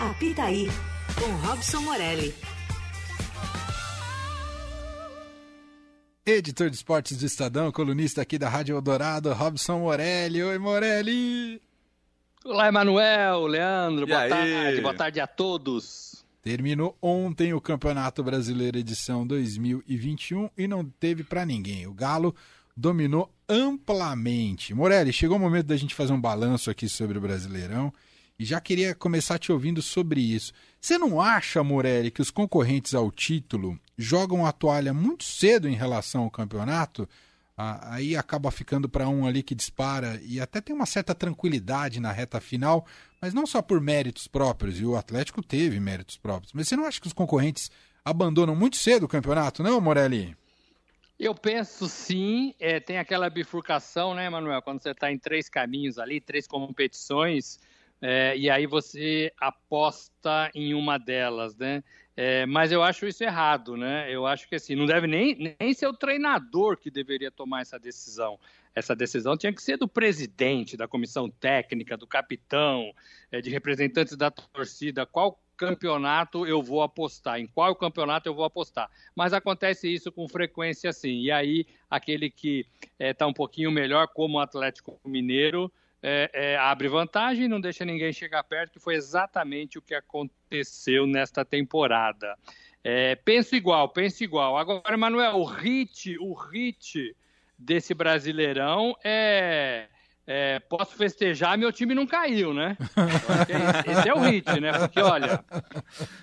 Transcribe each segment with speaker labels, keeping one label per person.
Speaker 1: Apitaí, com Robson Morelli.
Speaker 2: Editor de esportes do Estadão, colunista aqui da Rádio Eldorado, Robson Morelli. Oi, Morelli!
Speaker 3: Olá, Emanuel, Leandro,
Speaker 4: E
Speaker 3: boa
Speaker 4: aí?
Speaker 3: tarde, boa tarde a todos.
Speaker 2: Terminou ontem o Campeonato Brasileiro edição 2021 e não teve pra ninguém. O Galo dominou amplamente. Morelli, chegou o momento da gente fazer um balanço aqui sobre o Brasileirão e já queria começar te ouvindo sobre isso. Você não acha, Morelli, que os concorrentes ao título jogam a toalha muito cedo em relação ao campeonato? Ah, aí acaba ficando para um ali que dispara e até tem uma certa tranquilidade na reta final, mas não só por méritos próprios, e o Atlético teve méritos próprios. Mas você não acha que os concorrentes abandonam muito cedo o campeonato, não, Morelli?
Speaker 3: Eu penso sim, é, tem aquela bifurcação, né, Emanuel, quando você está em três caminhos ali, três competições, é, e aí você aposta em uma delas, né? É, mas eu acho isso errado, né? Eu acho que assim, não deve nem, nem ser o treinador que deveria tomar essa decisão. Essa decisão tinha que ser do presidente, da comissão técnica, do capitão, é, de representantes da torcida. Qual campeonato eu vou apostar? Em qual campeonato eu vou apostar? Mas acontece isso com frequência, sim. E aí, aquele que está um pouquinho melhor, como o Atlético Mineiro, é, é, abre vantagem e não deixa ninguém chegar perto, que foi exatamente o que aconteceu nesta temporada. É, penso igual, penso igual. Agora, Manuel, o hit, o hit desse Brasileirão é, é, posso festejar, meu time não caiu, né? Esse, é o hit, né? Porque, olha,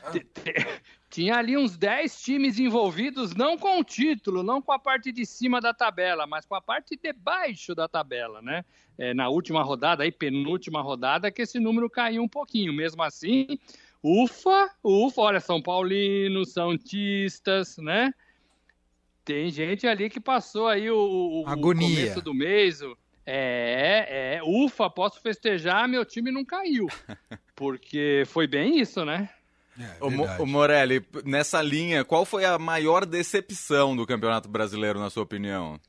Speaker 3: tinha ali uns 10 times envolvidos, não com o título, não com a parte de cima da tabela, mas com a parte de baixo da tabela, né? É, na última rodada, aí, penúltima rodada, que esse número caiu um pouquinho. Mesmo assim, ufa, ufa, olha, São Paulinos, Santistas, né? Tem gente ali que passou aí o, o- o
Speaker 2: Agonia.
Speaker 3: começo do mês. o- É, é, ufa, posso festejar, meu time não caiu. Porque foi bem isso, né?
Speaker 2: É,
Speaker 4: Ô, Mo- ô, Morelli, nessa linha, qual foi a maior decepção do Campeonato Brasileiro, na sua opinião?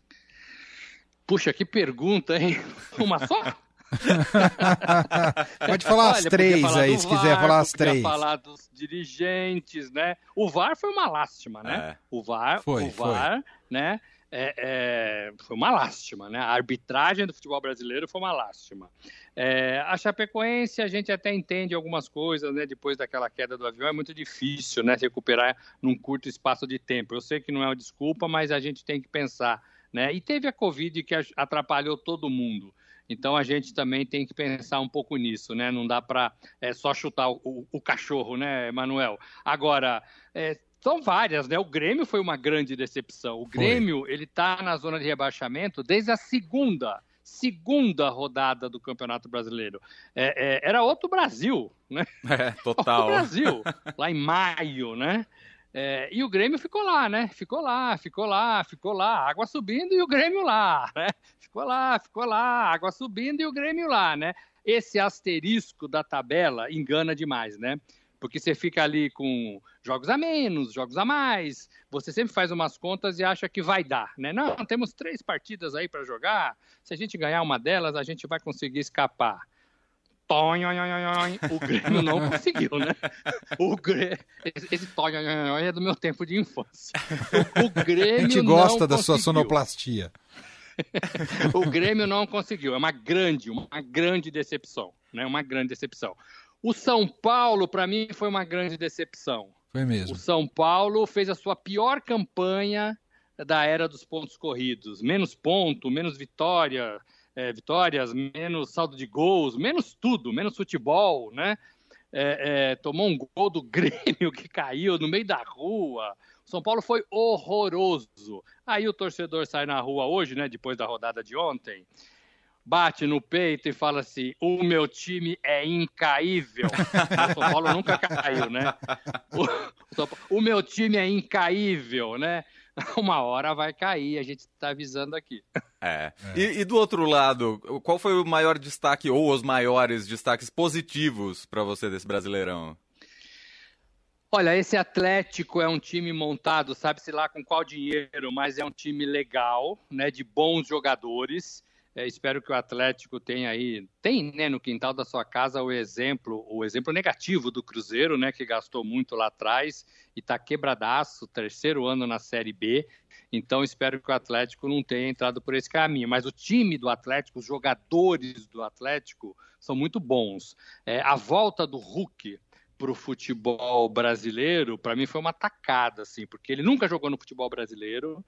Speaker 3: Puxa, que pergunta, hein? Uma só?
Speaker 2: Pode falar as três aí,
Speaker 3: do
Speaker 2: se quiser
Speaker 3: VAR,
Speaker 2: falar as três.
Speaker 3: falar dos dirigentes, né? O VAR foi uma lástima, né?
Speaker 4: É.
Speaker 3: O VAR,
Speaker 2: Foi,
Speaker 3: o VAR, né? É, é, foi uma lástima, né? A arbitragem do futebol brasileiro foi uma lástima. É, a Chapecoense, a gente até entende algumas coisas, né? Depois daquela queda do avião, é muito difícil, né? Se recuperar num curto espaço de tempo. Eu sei que não é uma desculpa, mas a gente tem que pensar, né? E teve a Covid que atrapalhou todo mundo. Então a gente também tem que pensar um pouco nisso, né? Não dá para é, só chutar o, o- o cachorro, né, Manuel? Agora, é, são várias, né? O Grêmio foi uma grande decepção. O Grêmio, ele tá na zona de rebaixamento desde a segunda, segunda rodada do Campeonato Brasileiro. É, é, era outro Brasil, né?
Speaker 4: É,
Speaker 3: o
Speaker 4: total.
Speaker 3: Brasil, lá em maio, né? É, e o Grêmio ficou lá, né? Ficou lá, ficou lá, ficou lá, água subindo e o Grêmio lá, né? Ficou lá, ficou lá, água subindo e o Grêmio lá, né? Esse asterisco da tabela engana demais, né? Porque você fica ali com jogos a menos, jogos a mais, você sempre faz umas contas e acha que vai dar, né? Não, temos três partidas aí para jogar, se a gente ganhar uma delas, a gente vai conseguir escapar. O Grêmio não conseguiu, né? O Grêmio, esse, tonhonhonhon é do meu tempo de infância. O, Grêmio
Speaker 2: A gente gosta
Speaker 3: não
Speaker 2: da sua
Speaker 3: conseguiu.
Speaker 2: sonoplastia.
Speaker 3: O Grêmio não conseguiu. É uma grande, uma grande decepção, né? Uma grande decepção. O São Paulo, para mim, foi uma grande decepção.
Speaker 2: Foi
Speaker 3: O
Speaker 2: mesmo.
Speaker 3: São Paulo fez a sua pior campanha da era dos pontos corridos. Menos ponto, menos vitória, é, vitórias, menos saldo de gols, menos tudo, menos futebol, né? É, é, tomou um gol do Grêmio que caiu no meio da rua. O São Paulo foi horroroso. Aí o torcedor sai na rua hoje, né? Depois da rodada de ontem, bate no peito e fala assim: o meu time é incaível. o São Paulo nunca caiu, né? O, o meu time é incaível, né? Uma hora vai cair, a gente está avisando aqui.
Speaker 4: É. E, e do outro lado, qual foi o maior destaque ou os maiores destaques positivos pra você desse Brasileirão?
Speaker 3: Olha, esse Atlético é um time montado, sabe-se lá com qual dinheiro, mas é um time legal, né, de bons jogadores. É, espero que o Atlético tenha aí, tem né, no quintal da sua casa o exemplo, o exemplo negativo do Cruzeiro, né, que gastou muito lá atrás e está quebradaço, terceiro ano na Série B. Então espero que o Atlético não tenha entrado por esse caminho. Mas o time do Atlético, os jogadores do Atlético são muito bons. É, a volta do Hulk para o futebol brasileiro, para mim foi uma tacada, assim, porque ele nunca jogou no futebol brasileiro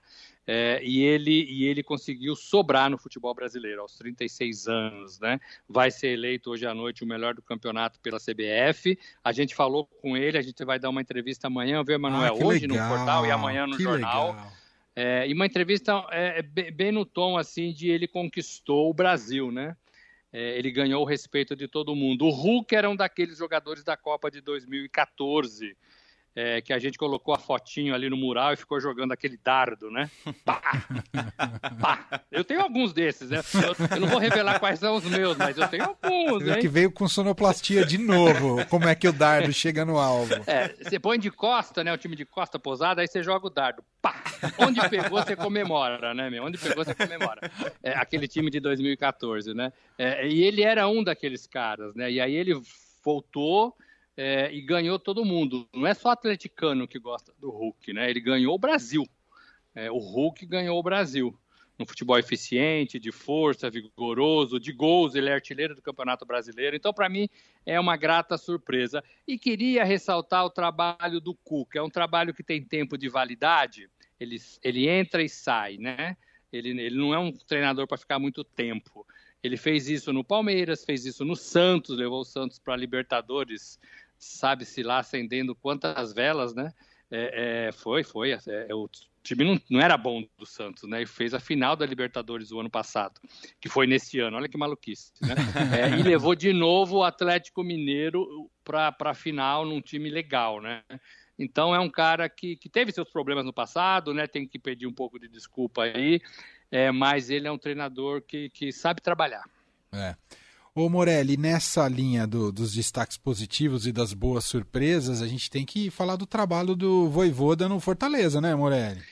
Speaker 3: é, e, ele, e ele conseguiu sobrar no futebol brasileiro aos 36 anos, né? Vai ser eleito hoje à noite o melhor do campeonato pela CBF. A gente falou com ele, a gente vai dar uma entrevista amanhã, ver Manuel ah, hoje legal, no portal e amanhã no jornal. É, e uma entrevista é, bem no tom assim de ele conquistou o Brasil, né? É, ele ganhou o respeito de todo mundo. O Hulk era um daqueles jogadores da Copa de 2014 é, que a gente colocou a fotinho ali no mural e ficou jogando aquele dardo, né? Pá! Pá! Eu tenho alguns desses, né? Eu, eu, não vou revelar quais são os meus, mas eu tenho alguns, hein?
Speaker 2: Que veio com sonoplastia de novo. Como é que o dardo chega no alvo?
Speaker 3: É, você põe de costa, né? O time de costa posada, aí você joga o dardo. Pá! Onde pegou, você comemora, né, meu? Onde pegou, você comemora. É, aquele time de 2014, né? É, e ele era um daqueles caras, né? E aí ele voltou é, e ganhou todo mundo. Não é só atleticano que gosta do Hulk, né? Ele ganhou o Brasil. É, o Hulk ganhou o Brasil. No futebol eficiente, de força, vigoroso, de gols, ele é artilheiro do Campeonato Brasileiro. Então, para mim, é uma grata surpresa. E queria ressaltar o trabalho do Cuca. É um trabalho que tem tempo de validade. Ele, ele entra e sai, né? Ele, ele não é um treinador para ficar muito tempo. Ele fez isso no Palmeiras, fez isso no Santos, levou o Santos para a Libertadores sabe-se lá acendendo quantas velas, né? É, é, foi, foi. É, é, o time não, não, era bom do Santos, né? E fez a final da Libertadores o ano passado, que foi nesse ano. Olha que maluquice, né? É, e levou de novo o Atlético Mineiro para a final num time legal, né? Então é um cara que, que teve seus problemas no passado, né? Tem que pedir um pouco de desculpa aí, é, mas ele é um treinador que, que sabe trabalhar.
Speaker 2: É. Ô Morelli, nessa linha do, dos destaques positivos e das boas surpresas, a gente tem que falar do trabalho do Voivoda no Fortaleza, né, Morelli?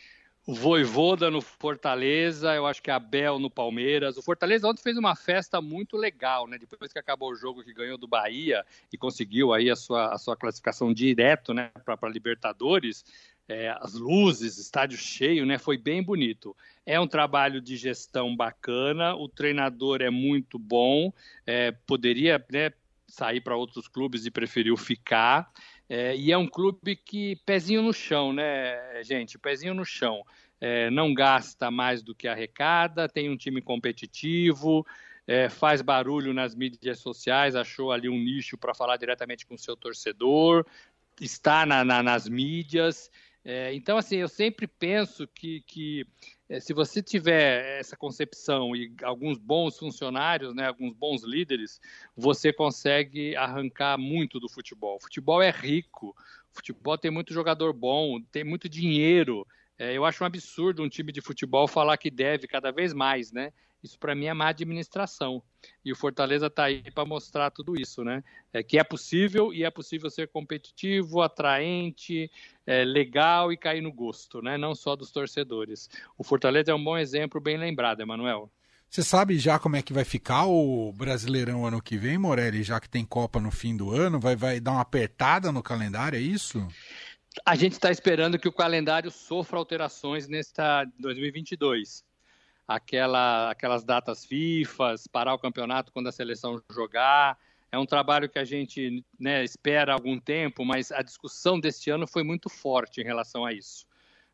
Speaker 3: O Voivoda no Fortaleza, eu acho que a Bel no Palmeiras. O Fortaleza ontem fez uma festa muito legal, né? Depois que acabou o jogo que ganhou do Bahia e conseguiu aí a sua, a sua classificação direto, né, para Libertadores, é, as luzes, estádio cheio, né? Foi bem bonito. É um trabalho de gestão bacana, o treinador é muito bom, é, poderia né, sair para outros clubes e preferiu ficar. É, e é um clube que pezinho no chão, né, gente? Pezinho no chão. É, não gasta mais do que arrecada, tem um time competitivo, é, faz barulho nas mídias sociais, achou ali um nicho para falar diretamente com o seu torcedor, está na, na, nas mídias. É, então, assim, eu sempre penso que, que é, se você tiver essa concepção e alguns bons funcionários, né, alguns bons líderes, você consegue arrancar muito do futebol. O futebol é rico, o futebol tem muito jogador bom, tem muito dinheiro. É, eu acho um absurdo um time de futebol falar que deve cada vez mais, né? Isso para mim é má administração. E o Fortaleza está aí para mostrar tudo isso, né? É que é possível e é possível ser competitivo, atraente, é, legal e cair no gosto, né? Não só dos torcedores. O Fortaleza é um bom exemplo, bem lembrado, Emanuel.
Speaker 2: Você sabe já como é que vai ficar o Brasileirão ano que vem, Morelli? Já que tem Copa no fim do ano, vai, vai dar uma apertada no calendário, é isso?
Speaker 3: A gente está esperando que o calendário sofra alterações nesta 2022 aquela, aquelas datas FIFA, parar o campeonato quando a seleção jogar. É um trabalho que a gente né, espera algum tempo, mas a discussão deste ano foi muito forte em relação a isso.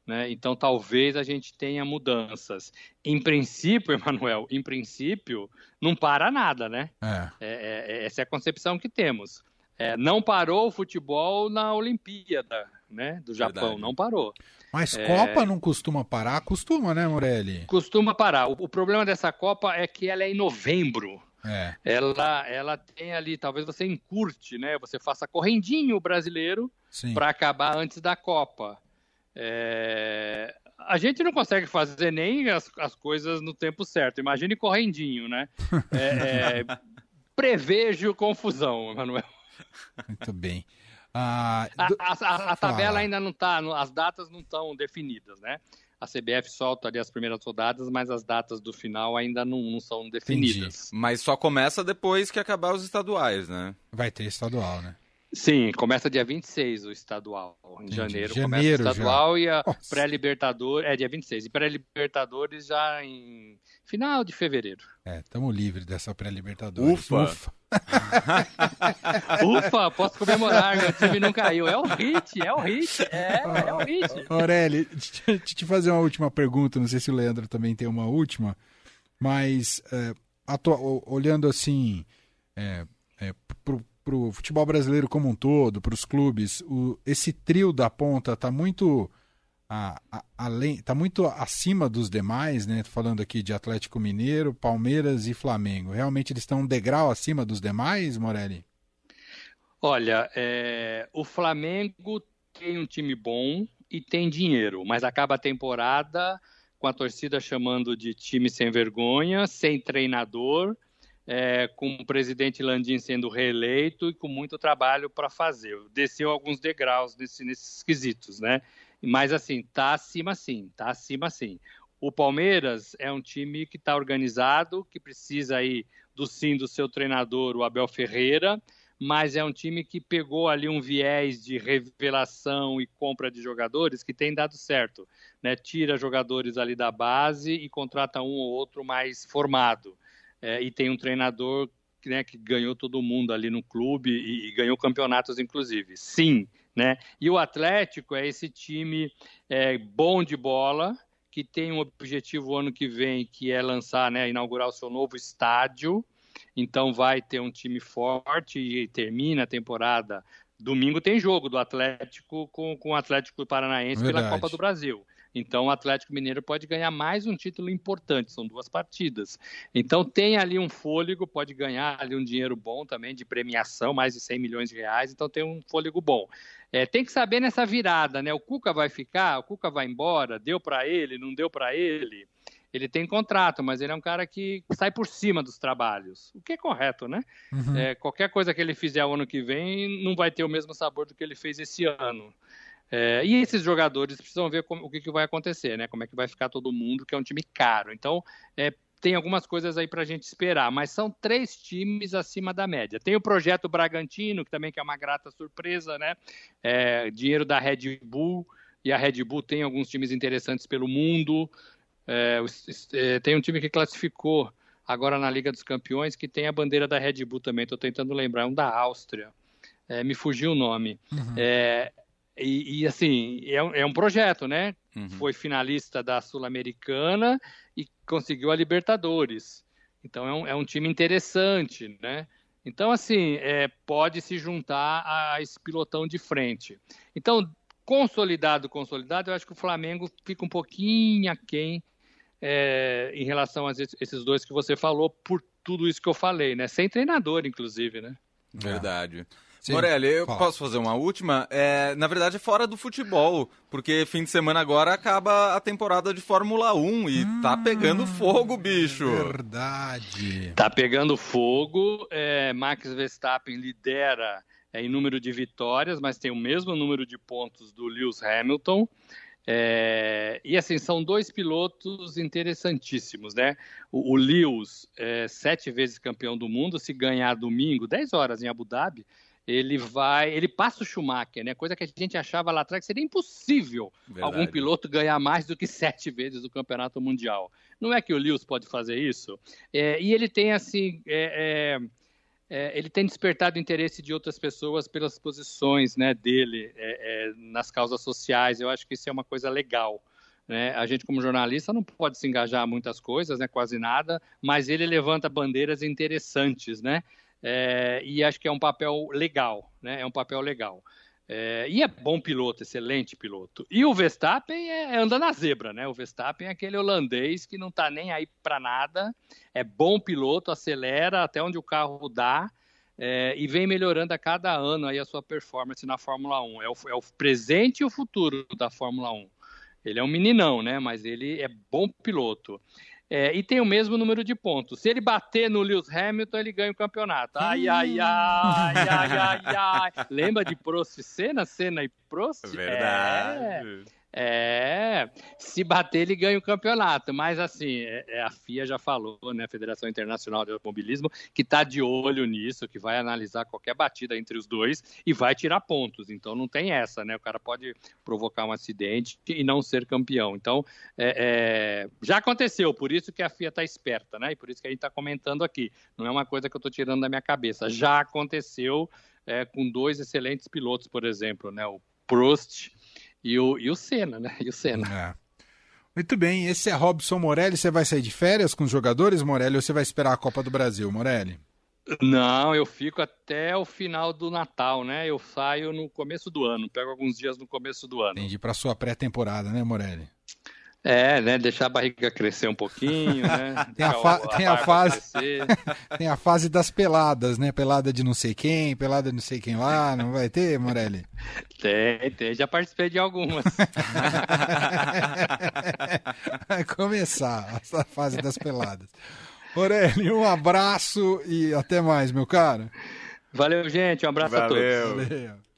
Speaker 3: Né? Então, talvez a gente tenha mudanças. Em princípio, Emanuel, em princípio, não para nada, né? É. É, é, é essa é a concepção que temos. É, não parou o futebol na Olimpíada né, do Japão, Verdade. não parou.
Speaker 2: Mas é... Copa não costuma parar? Costuma, né, Morelli?
Speaker 3: Costuma parar. O, o, problema dessa Copa é que ela é em novembro. É. Ela, ela tem ali, talvez você encurte, né? Você faça correndinho brasileiro para acabar antes da Copa. É... A gente não consegue fazer nem as, as coisas no tempo certo. Imagine correndinho, né? É, é, prevejo confusão, Manuel.
Speaker 2: Muito bem.
Speaker 3: Ah, a, a, a, a tabela ainda não está, as datas não estão definidas, né? a CBF solta ali as primeiras rodadas, mas as datas do final ainda não, não são definidas. Entendi.
Speaker 4: Mas só começa depois que acabar os estaduais, né?
Speaker 2: Vai ter estadual, né?
Speaker 3: Sim, começa dia 26 o estadual. Em janeiro, janeiro começa o estadual já. e a pré-libertadores. É dia 26. E pré-libertadores já em final de fevereiro.
Speaker 2: É, estamos livres dessa pré-libertadores.
Speaker 4: Ufa! Ufa.
Speaker 3: Ufa, posso comemorar, meu time não caiu. É o hit, é o hit, é, é o hit.
Speaker 2: Aureli, deixa eu te fazer uma última pergunta, não sei se o Leandro também tem uma última, mas é, olhando assim é, pro, pro futebol brasileiro como um todo, para os clubes, o, esse trio da ponta tá muito a, a, além, tá muito acima dos demais, né? Falando aqui de Atlético Mineiro, Palmeiras e Flamengo. Realmente eles estão um degrau acima dos demais, Morelli?
Speaker 3: Olha, é, o Flamengo tem um time bom e tem dinheiro, mas acaba a temporada com a torcida chamando de time sem vergonha, sem treinador é, com o presidente Landim sendo reeleito e com muito trabalho para fazer. Desceu alguns degraus nesse, nesses quesitos, né? Mas assim, tá acima sim, tá acima sim. O Palmeiras é um time que está organizado, que precisa aí do sim do seu treinador, o Abel Ferreira, mas é um time que pegou ali um viés de revelação e compra de jogadores que tem dado certo, né? Tira jogadores ali da base e contrata um ou outro mais formado é, e tem um treinador né, que ganhou todo mundo ali no clube e, e, ganhou campeonatos, inclusive. Sim, né? E o Atlético é esse time é, bom de bola, que tem um objetivo ano que vem, que é lançar, né, inaugurar o seu novo estádio. Então vai ter um time forte e termina a temporada. Domingo tem jogo do Atlético com, com o Atlético Paranaense Verdade. pela Copa do Brasil. Então, o Atlético Mineiro pode ganhar mais um título importante, são duas partidas. Então, tem ali um fôlego, pode ganhar ali um dinheiro bom também de premiação, mais de 100 milhões de reais, então tem um fôlego bom. É, tem que saber nessa virada, né? O Cuca vai ficar, o Cuca vai embora, deu para ele, não deu para ele. Ele tem contrato, mas ele é um cara que sai por cima dos trabalhos, o que é correto, né? Uhum. É, qualquer coisa que ele fizer o ano que vem não vai ter o mesmo sabor do que ele fez esse ano. É, e esses jogadores precisam ver como, o que, que, vai acontecer, né? Como é que vai ficar todo mundo, que é um time caro. Então, é, tem algumas coisas aí para a gente esperar, mas são três times acima da média. Tem o projeto Bragantino, que também que é uma grata surpresa, né? É, dinheiro da Red Bull, e a Red Bull tem alguns times interessantes pelo mundo. É, é, tem um time que classificou agora na Liga dos Campeões, que tem a bandeira da Red Bull também, estou tentando lembrar, é um da Áustria. É, me fugiu o nome. Uhum. É, e, e assim, é um, é um, projeto, né? Uhum. Foi finalista da Sul-Americana e conseguiu a Libertadores. Então é um, é um time interessante, né? Então, assim, é, pode se juntar a esse pilotão de frente. Então, consolidado, consolidado, eu acho que o Flamengo fica um pouquinho aquém é, em relação a esses dois que você falou, por tudo isso que eu falei, né? Sem treinador, inclusive, né?
Speaker 4: Verdade. Sim. Morelli, eu Fala. posso fazer uma última? É, na verdade, é fora do futebol, porque fim de semana agora acaba a temporada de Fórmula 1 e hum, tá pegando fogo, bicho.
Speaker 2: Verdade.
Speaker 3: Tá pegando fogo. É, Max Verstappen lidera é, em número de vitórias, mas tem o mesmo número de pontos do Lewis Hamilton. É, e assim, são dois pilotos interessantíssimos, né? O, o Lewis, é, sete vezes campeão do mundo, se ganhar domingo, 10 horas em Abu Dhabi, ele vai, ele passa o Schumacher, né? Coisa que a gente achava lá atrás que seria impossível Verdade. algum piloto ganhar mais do que sete vezes o campeonato mundial. Não é que o Lewis pode fazer isso? É, e ele tem assim, é, é, é ele tem despertado interesse de outras pessoas pelas posições, né, dele é, é, nas causas sociais. Eu acho que isso é uma coisa legal. Né? A gente, como jornalista, não pode se engajar em muitas coisas, né? quase nada, mas ele levanta bandeiras interessantes, né? É, e acho que é um papel legal, né? É um papel legal. É, e é bom piloto, excelente piloto. E o Verstappen é, é, anda na zebra, né? O Verstappen é aquele holandês que não está nem aí para nada, é bom piloto, acelera até onde o carro dá é, e vem melhorando a cada ano aí a sua performance na Fórmula 1. É o, é o presente e o futuro da Fórmula 1. Ele é um meninão, né? Mas ele é bom piloto. É, e tem o mesmo número de pontos. Se ele bater no Lewis Hamilton, ele ganha o campeonato. Ai, ai, ai, ai, ai, ai. Lembra de Prost, Senna, Senna e Prost?
Speaker 4: Verdade.
Speaker 3: É, se bater ele ganha o campeonato, mas assim, é, é, a FIA já falou, né, a Federação Internacional de Automobilismo, que está de olho nisso, que vai analisar qualquer batida entre os dois e vai tirar pontos, então não tem essa, né, o cara pode provocar um acidente e não ser campeão, então é, é, já aconteceu, por isso que a FIA está esperta, né, e por isso que a gente está comentando aqui, não é uma coisa que eu estou tirando da minha cabeça, já aconteceu é, com dois excelentes pilotos, por exemplo, né, o Prost e o, e o Senna, né? E o Senna. É.
Speaker 2: Muito bem, esse é Robson Morelli. Você vai sair de férias com os jogadores, Morelli, ou você vai esperar a Copa do Brasil, Morelli?
Speaker 3: Não, eu fico até o final do Natal, né? Eu saio no começo do ano, pego alguns dias no começo do ano.
Speaker 2: Entendi, para sua pré-temporada, né, Morelli?
Speaker 3: É, né? Deixar a barriga crescer um pouquinho, né?
Speaker 2: tem, a, fa a, tem a fase. tem a fase das peladas, né? Pelada de não sei quem, pelada de não sei quem lá, não vai ter, Morelli?
Speaker 3: Tem, tem. Já participei de algumas.
Speaker 2: vai começar essa fase das peladas. Morelli, um abraço e até mais, meu caro.
Speaker 3: Valeu, gente. Um abraço Valeu. a todos. Valeu.